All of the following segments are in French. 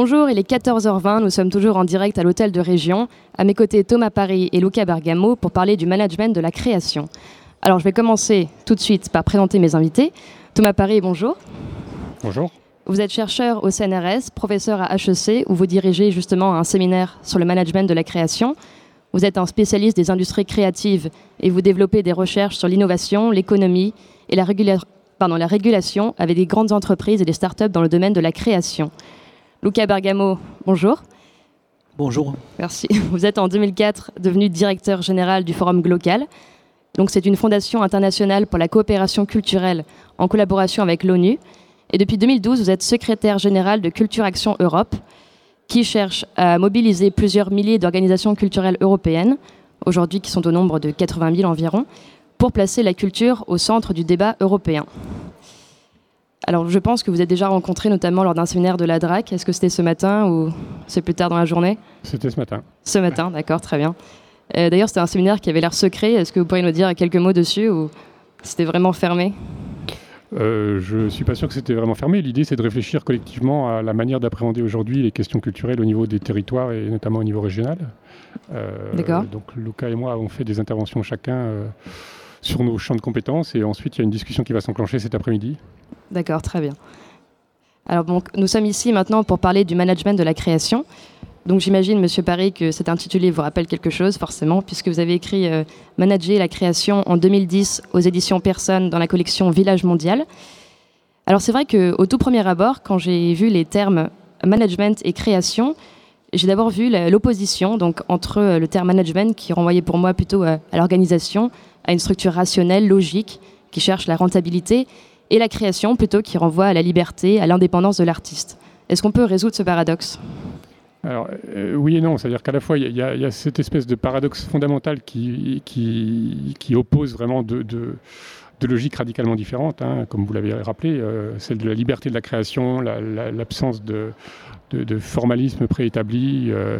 Bonjour, il est 14h20, nous sommes toujours en direct à l'hôtel de région. À mes côtés, Thomas Paris et Luca Bergamo pour parler du management de la création. Alors, je vais commencer tout de suite par présenter mes invités. Thomas Paris, bonjour. Bonjour. Vous êtes chercheur au CNRS, professeur à HEC, où vous dirigez justement un séminaire sur le management de la création. Vous êtes un spécialiste des industries créatives et vous développez des recherches sur l'innovation, l'économie et la, la, régulation avec des grandes entreprises et des startups dans le domaine de la création. Luca Bergamo, bonjour. Bonjour. Merci. Vous êtes en 2004 devenu directeur général du Forum Glocal. Donc c'est une fondation internationale pour la coopération culturelle en collaboration avec l'ONU. Et depuis 2012, vous êtes secrétaire général de Culture Action Europe, qui cherche à mobiliser plusieurs milliers d'organisations culturelles européennes, aujourd'hui qui sont au nombre de 80 000 environ, pour placer la culture au centre du débat européen. Alors, je pense que vous êtes déjà rencontré notamment lors d'un séminaire de la DRAC. Est-ce que c'était ce matin ou c'est plus tard dans la journée? C'était ce matin. Ce matin, d'accord, très bien. Euh, d'ailleurs, c'était un séminaire qui avait l'air secret. Est-ce que vous pourriez nous dire quelques mots dessus ou c'était vraiment fermé? Euh, je ne suis pas sûr que c'était vraiment fermé. L'idée, c'est de réfléchir collectivement à la manière d'appréhender aujourd'hui les questions culturelles au niveau des territoires et notamment au niveau régional. Euh, D'accord. Donc, Luca et moi avons fait des interventions chacun euh, sur nos champs de compétences et ensuite, il y a une discussion qui va s'enclencher cet après-midi. D'accord, très bien. Alors, nous sommes ici maintenant pour parler du management de la création. Donc j'imagine, Monsieur Paris, que cet intitulé vous rappelle quelque chose, forcément, puisque vous avez écrit euh, Manager la création en 2010 aux éditions Personne dans la collection Village Mondial. Alors c'est vrai qu'au tout premier abord, quand j'ai vu les termes management et création, j'ai d'abord vu l'opposition donc entre euh, le terme management qui renvoyait pour moi plutôt à, à l'organisation, à une structure rationnelle, logique, qui cherche la rentabilité, et la création plutôt qui renvoie à la liberté, à l'indépendance de l'artiste. Est-ce qu'on peut résoudre ce paradoxe? Alors, euh, oui et non, c'est-à-dire qu'à la fois, il y, a cette espèce de paradoxe fondamental qui, qui, oppose vraiment deux de, logiques radicalement différentes, hein, comme vous l'avez rappelé, euh, celle de la liberté de la création, l'absence de, de, formalisme préétabli, euh,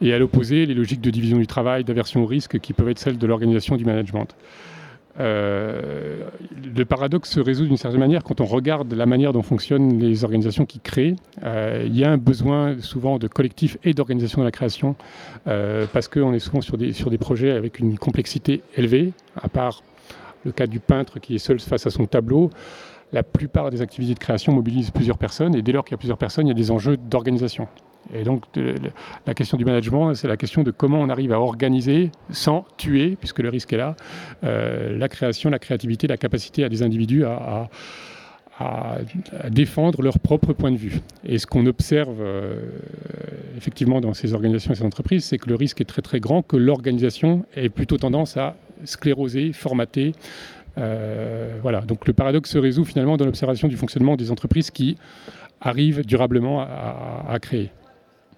et à l'opposé, les logiques de division du travail, d'aversion au risque, qui peuvent être celles de l'organisation du management. Euh, le paradoxe se résout d'une certaine manière quand on regarde la manière dont fonctionnent les organisations qui créent. Euh, il y a un besoin souvent de collectif et d'organisation de la création euh, parce qu'on est souvent sur des, sur des projets avec une complexité élevée, à part le cas du peintre qui est seul face à son tableau. La plupart des activités de création mobilisent plusieurs personnes et dès lors qu'il y a plusieurs personnes, il y a des enjeux d'organisation. Et donc, la question du management, c'est la question de comment on arrive à organiser sans tuer, puisque le risque est là, euh, la création, la créativité, la capacité à des individus à, défendre leur propre point de vue. Et ce qu'on observe euh, effectivement dans ces organisations et ces entreprises, c'est que le risque est très très grand que l'organisation ait plutôt tendance à scléroser, formater. Euh, voilà. Donc le paradoxe se résout finalement dans l'observation du fonctionnement des entreprises qui arrivent durablement à créer.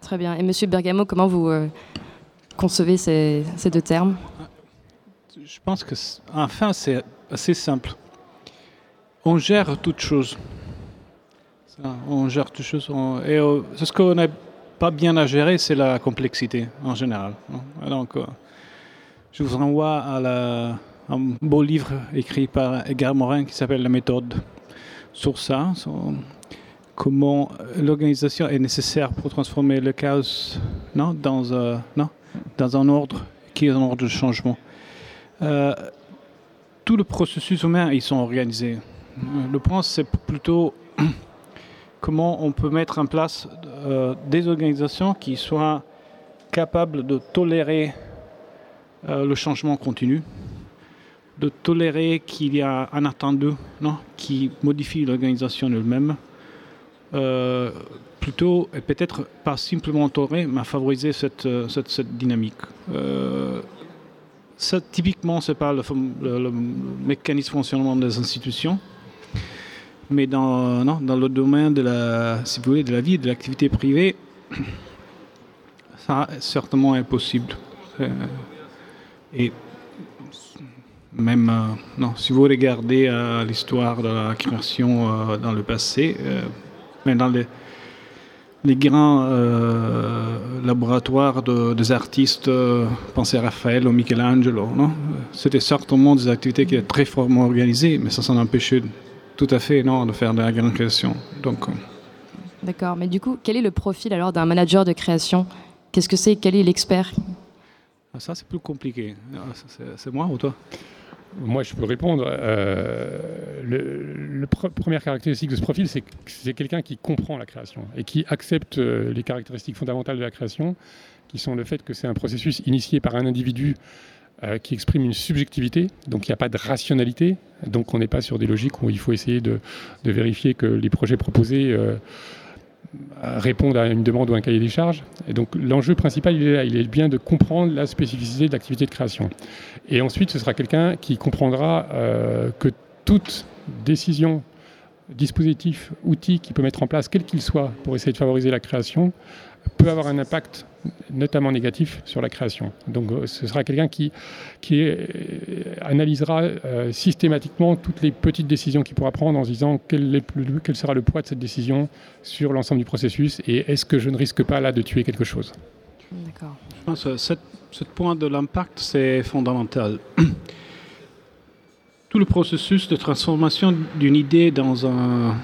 Très bien. Et Monsieur Bergamo, comment vous euh, concevez ces, deux termes? Je pense que, enfin, c'est assez simple. On gère toutes choses. On gère toutes choses. et euh, ce qu'on n'a pas bien à gérer, c'est la complexité en général. Donc, euh, je vous renvoie à un beau livre écrit par Edgar Morin qui s'appelle La méthode sur ça comment l'organisation est nécessaire pour transformer le chaos non, dans, euh, non, dans un ordre qui est un ordre de changement. Euh, tout le processus humain, ils sont organisés. Le point, c'est plutôt comment on peut mettre en place euh, des organisations qui soient capables de tolérer le changement continu, de tolérer qu'il y a un attendu non, qui modifie l'organisation elle-même, euh, plutôt, et peut-être pas simplement tolérer, mais favoriser cette, euh, cette, dynamique. Euh, ça, typiquement, ce n'est pas le, mécanisme de fonctionnement des institutions, mais dans, non, dans le domaine de la, si vous voulez, de la vie, de l'activité privée, ça certainement est possible. et même, non, si vous regardez l'histoire de la création dans le passé, mais dans les, les grands euh, laboratoires des artistes, euh, pensez à Raphaël ou Michelangelo, non? C'était certainement des activités qui étaient très fortement organisées, mais ça s'en empêchait tout à fait non, de faire de la grande création. Donc, euh. D'accord, mais du coup, quel est le profil alors d'un manager de création? Qu'est-ce que c'est? Quel est l'expert? Ah, Ça, c'est plus compliqué. Ah, c'est moi ou toi? Moi, je peux répondre. Euh, le, première caractéristique de ce profil, c'est que c'est quelqu'un qui comprend la création et qui accepte euh, les caractéristiques fondamentales de la création, qui sont le fait que c'est un processus initié par un individu euh, qui exprime une subjectivité, donc il n'y a pas de rationalité, donc on n'est pas sur des logiques où il faut essayer de, vérifier que les projets proposés répondent à une demande ou un cahier des charges. Et donc l'enjeu principal, il est là, il est bien de comprendre la spécificité de l'activité de création. Et ensuite, ce sera quelqu'un qui comprendra euh, que toute décision dispositif, outil qu'il peut mettre en place, quel qu'il soit, pour essayer de favoriser la création, peut avoir un impact notamment négatif sur la création. Donc euh, ce sera quelqu'un qui, qui euh, analysera euh, systématiquement toutes les petites décisions qu'il pourra prendre en se disant quel, est quel sera le poids de cette décision sur l'ensemble du processus et est-ce que je ne risque pas là de tuer quelque chose. D'accord. Je pense que ce point de l'impact, c'est fondamental. Tout le processus de transformation d'une idée dans un,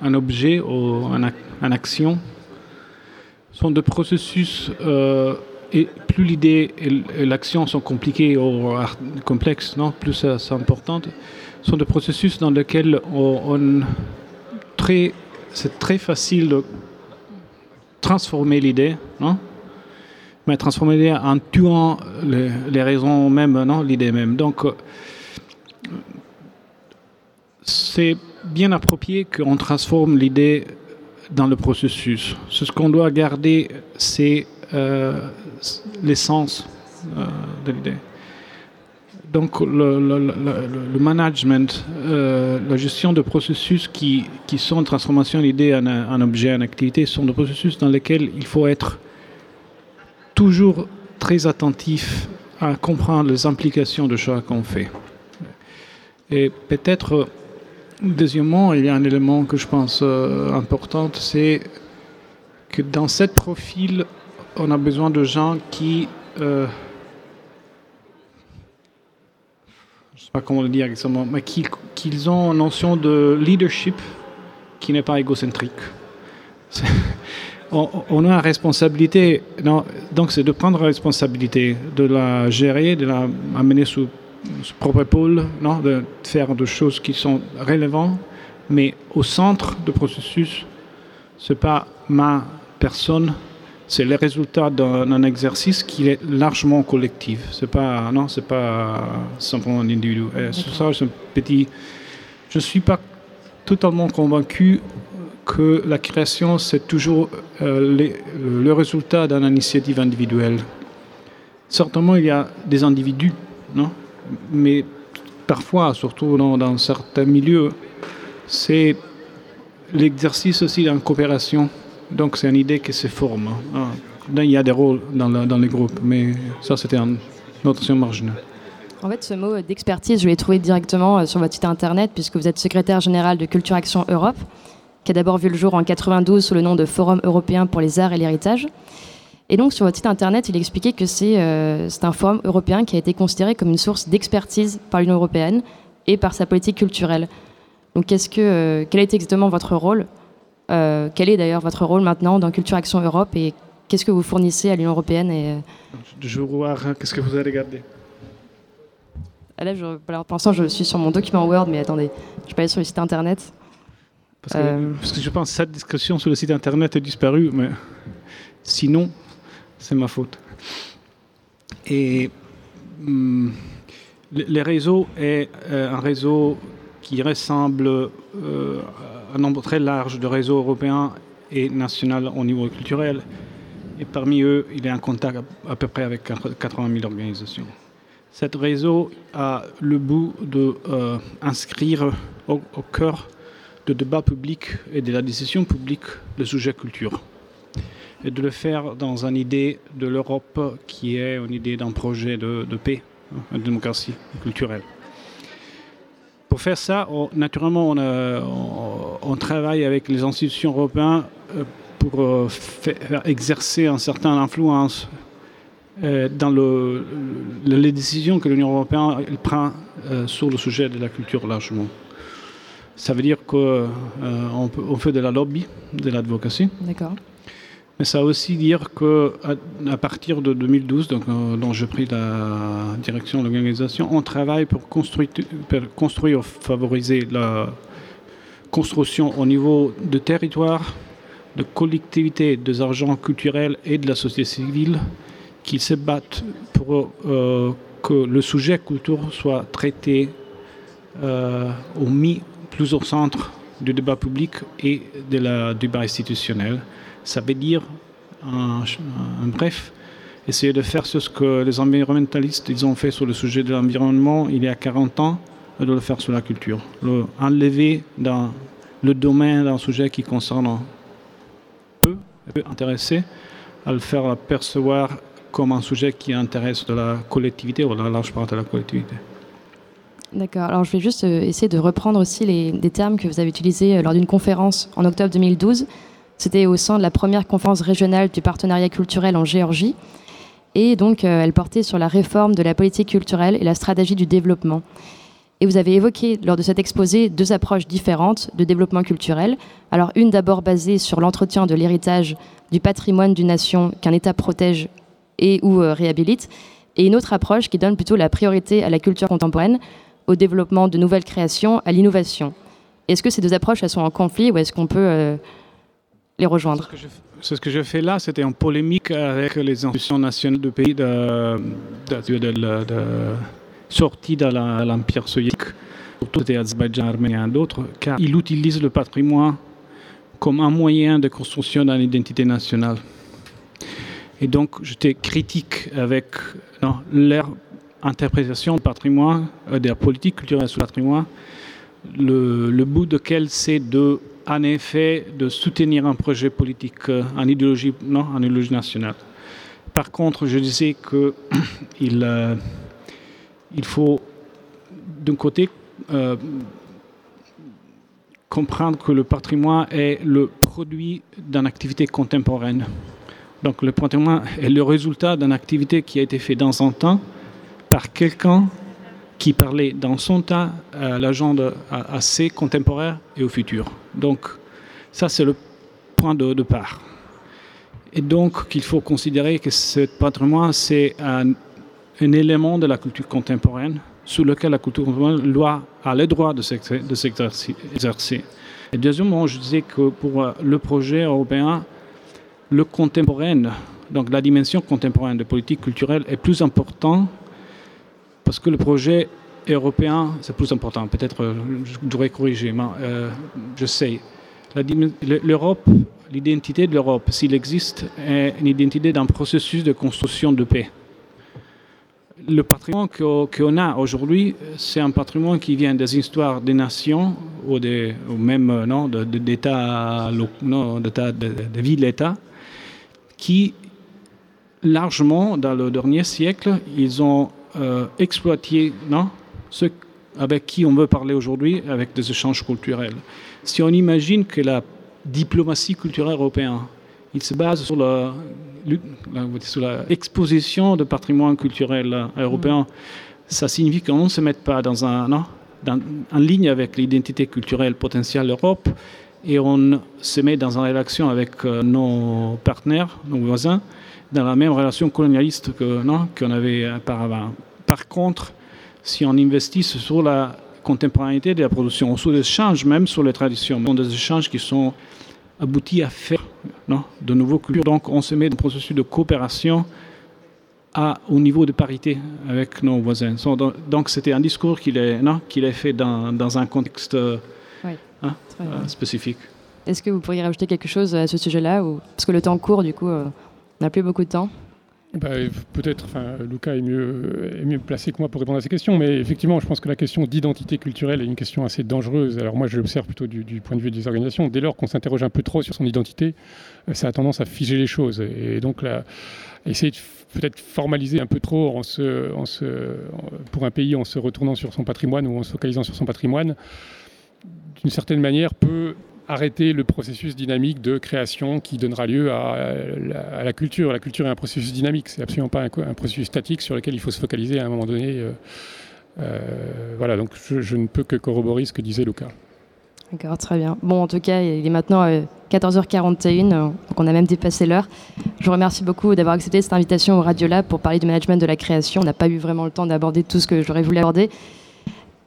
un objet ou une un action sont des processus, euh, et plus l'idée et l'action sont compliquées ou complexes, non plus c'est important, sont des processus dans lesquels on, très, c'est très facile de transformer l'idée, non mais transformer l'idée en tuant les, raisons même, non l'idée même. Donc, c'est bien approprié qu'on transforme l'idée dans le processus. Ce qu'on doit garder, c'est euh, l'essence euh, de l'idée. Donc le, management, euh, la gestion de processus qui, qui sont transformation d'idée en, en objet, en activité, sont des processus dans lesquels il faut être toujours très attentif à comprendre les implications de choix qu'on fait. Et peut-être Deuxièmement, il y a un élément que je pense euh, important, c'est que dans ce profil, on a besoin de gens qui... Euh, je ne sais pas comment le dire exactement, mais qui, qu'ils ont une notion de leadership qui n'est pas égocentrique. On, a une responsabilité, donc c'est de prendre la responsabilité, de la gérer, de la amener sous propre pôle, non, de faire des choses qui sont relevantes, mais au centre du processus, ce n'est pas ma personne, c'est le résultat d'un exercice qui est largement collectif. C'est pas non, c'est pas simplement un individu. ça, c'est petit. Je suis pas totalement convaincu que la création c'est toujours euh, le résultat d'une initiative individuelle. Certainement, il y a des individus, non, mais parfois, surtout dans, certains milieux, c'est l'exercice aussi d'une coopération. Donc c'est une idée qui se forme. Hein. il y a des rôles dans, les groupes, mais ça c'était une notation marginale. En fait, ce mot d'expertise, je l'ai trouvé directement euh, sur votre site internet, puisque vous êtes secrétaire général de Culture Action Europe, qui a d'abord vu le jour en 92 sous le nom de Forum européen pour les arts et l'héritage. Et donc, sur votre site internet, il expliquait que euh, c'est un forum européen qui a été considéré comme une source d'expertise par l'Union européenne et par sa politique culturelle. Donc, qu'est-ce que, euh, quel a été exactement votre rôle euh, Quel est d'ailleurs votre rôle maintenant dans Culture Action Europe et qu'est-ce que vous fournissez à l'Union européenne et, Je veux voir qu'est-ce que vous avez regardé. Ah, là, je, pour l'instant, je suis sur mon document Word, mais attendez, je peux aller sur le site internet. Parce que, parce que je pense que cette discussion sur le site internet est disparue, mais sinon, c'est ma faute. Et hum, le, réseau est euh, un réseau qui ressemble euh, à un nombre très large de réseaux européens et nationaux au niveau culturel. Et parmi eux, il est en contact à, peu près avec 80 000 organisations. Cet réseau a le bout d'inscrire euh, au, au cœur du débat public et de la décision publique le sujet culture et de le faire dans une idée de l'Europe qui est une idée d'un projet de, paix, hein, de démocratie culturelle. Pour faire ça, naturellement, on, travaille avec les institutions européennes euh, pour euh, faire exercer un certain influence euh, dans le, les décisions que l'Union européenne prend sur le sujet de la culture largement. Ça veut dire qu'on on fait de la lobby, de l'advocacy. D'accord. Mais ça veut aussi dire qu'à à partir de 2012, donc, dont j'ai pris la direction de l'organisation, on travaille pour construire, pour construire, favoriser la construction au niveau de territoire, de collectivités, des agents culturels et de la société civile qui se battent pour euh, que le sujet culture soit traité euh, ou mis plus au centre du débat public et de la débat institutionnel. Ça veut dire, en, bref, essayer de faire ce que les environnementalistes ont fait sur le sujet de l'environnement il y a 40 ans, et de le faire sur la culture. Le enlever dans le domaine d'un sujet qui concerne peu, peu intéressé, à le faire percevoir comme un sujet qui intéresse de la collectivité ou de la large part de la collectivité. D'accord. Alors je vais juste euh, essayer de reprendre aussi les, des termes que vous avez utilisés euh, lors d'une conférence en octobre 2012. C'était au sein de la première conférence régionale du partenariat culturel en Géorgie. Et donc, euh, elle portait sur la réforme de la politique culturelle et la stratégie du développement. Et vous avez évoqué lors de cet exposé deux approches différentes de développement culturel. Alors une d'abord basée sur l'entretien de l'héritage du patrimoine d'une nation qu'un État protège et ou euh, réhabilite, et une autre approche qui donne plutôt la priorité à la culture contemporaine, au développement de nouvelles créations, à l'innovation. Est-ce que ces deux approches elles sont en conflit ou est-ce qu'on peut euh, les rejoindre ce que je fais là, c'était en polémique avec les institutions nationales du pays de, de, l'Empire soviétique, surtout des Azerbaïdjan, Arménien et d'autres, car il utilise le patrimoine comme un moyen de construction d'une identité nationale. Et donc, j'étais critique avec leur interprétation du patrimoine, euh, de la politique culturelle sur le patrimoine, le, le bout de quel c'est de, en effet, de soutenir un projet politique euh, en idéologie, non, en idéologie nationale. Par contre, je disais qu'il euh, il faut, d'un côté, euh, comprendre que le patrimoine est le produit d'une activité contemporaine. Donc le patrimoine est le résultat d'une activité qui a été faite dans un temps par quelqu'un qui parlait dans son temps à l'agenda assez contemporain et au futur. Donc ça c'est le point de départ. Et donc qu'il faut considérer que ce patrimoine c'est un élément de la culture contemporaine sur lequel la culture contemporaine a le droit de s'exercer. Et deuxièmement, je disais que pour euh, le projet européen, le contemporain, donc la dimension contemporaine de politique culturelle est plus important parce que le projet européen, c'est plus important. Peut-être euh, je devrais corriger, mais euh, je sais. L'Europe, l'identité de l'Europe, s'il existe, est une identité d'un processus de construction de paix le patrimoine qu'on a aujourd'hui, c'est un patrimoine qui vient des histoires des nations ou, des, ou même euh, d'États, de villes-États, qui largement, dans le dernier siècle, ils ont euh, exploité non, ceux avec qui on veut parler aujourd'hui avec des échanges culturels. Si on imagine que la diplomatie culturelle européenne, il se base sur la sur l'exposition de patrimoine culturel européen, ça signifie qu'on ne se met pas dans un, non, en ligne avec l'identité culturelle potentielle de l'Europe et on se met dans une relation avec euh, nos partenaires, nos voisins, dans la même relation colonialiste que non, qu'on avait auparavant. Par contre, si on investit sur la contemporanéité de la production, sur l'échange même sur les traditions, des échanges qui sont aboutis à faire non, de nouveaux cultures. Donc on se met dans un processus de coopération au niveau de parité avec nos voisins. Donc c'était un discours qu'il a, qu'il fait dans, un contexte hein, euh, spécifique. Est-ce que vous pourriez rajouter quelque chose à ce sujet-là ou... Parce que le temps court, du coup, euh, on n'a plus beaucoup de temps. Bah, peut-être, enfin, Lucas est mieux, est mieux placé que moi pour répondre à ces questions, mais effectivement, je pense que la question d'identité culturelle est une question assez dangereuse. Alors moi, je l'observe plutôt du, point de vue des organisations. Dès lors qu'on s'interroge un peu trop sur son identité, euh, ça a tendance à figer les choses. Et donc, là, essayer de peut-être formaliser un peu trop en se, en se, pour un pays en se retournant sur son patrimoine ou en se focalisant sur son patrimoine, d'une certaine manière, peut arrêter le processus dynamique de création qui donnera lieu à, la, culture. La culture est un processus dynamique, c'est absolument pas un, processus statique sur lequel il faut se focaliser à un moment donné. Euh, euh, voilà, donc je, ne peux que corroborer ce que disait Lucas. D'accord, très bien. Bon, en tout cas, il est maintenant 14h41, donc on a même dépassé l'heure. Je vous remercie beaucoup d'avoir accepté cette invitation au Radiolab pour parler du management de la création. On n'a pas eu vraiment le temps d'aborder tout ce que j'aurais voulu aborder.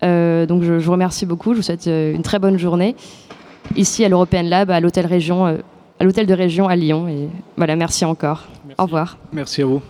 Donc je, vous remercie beaucoup, je vous souhaite une très bonne journée ici à l'European Lab, à l'hôtel région, à l'hôtel de région à Lyon. Et voilà, merci encore. Au revoir. Merci à vous.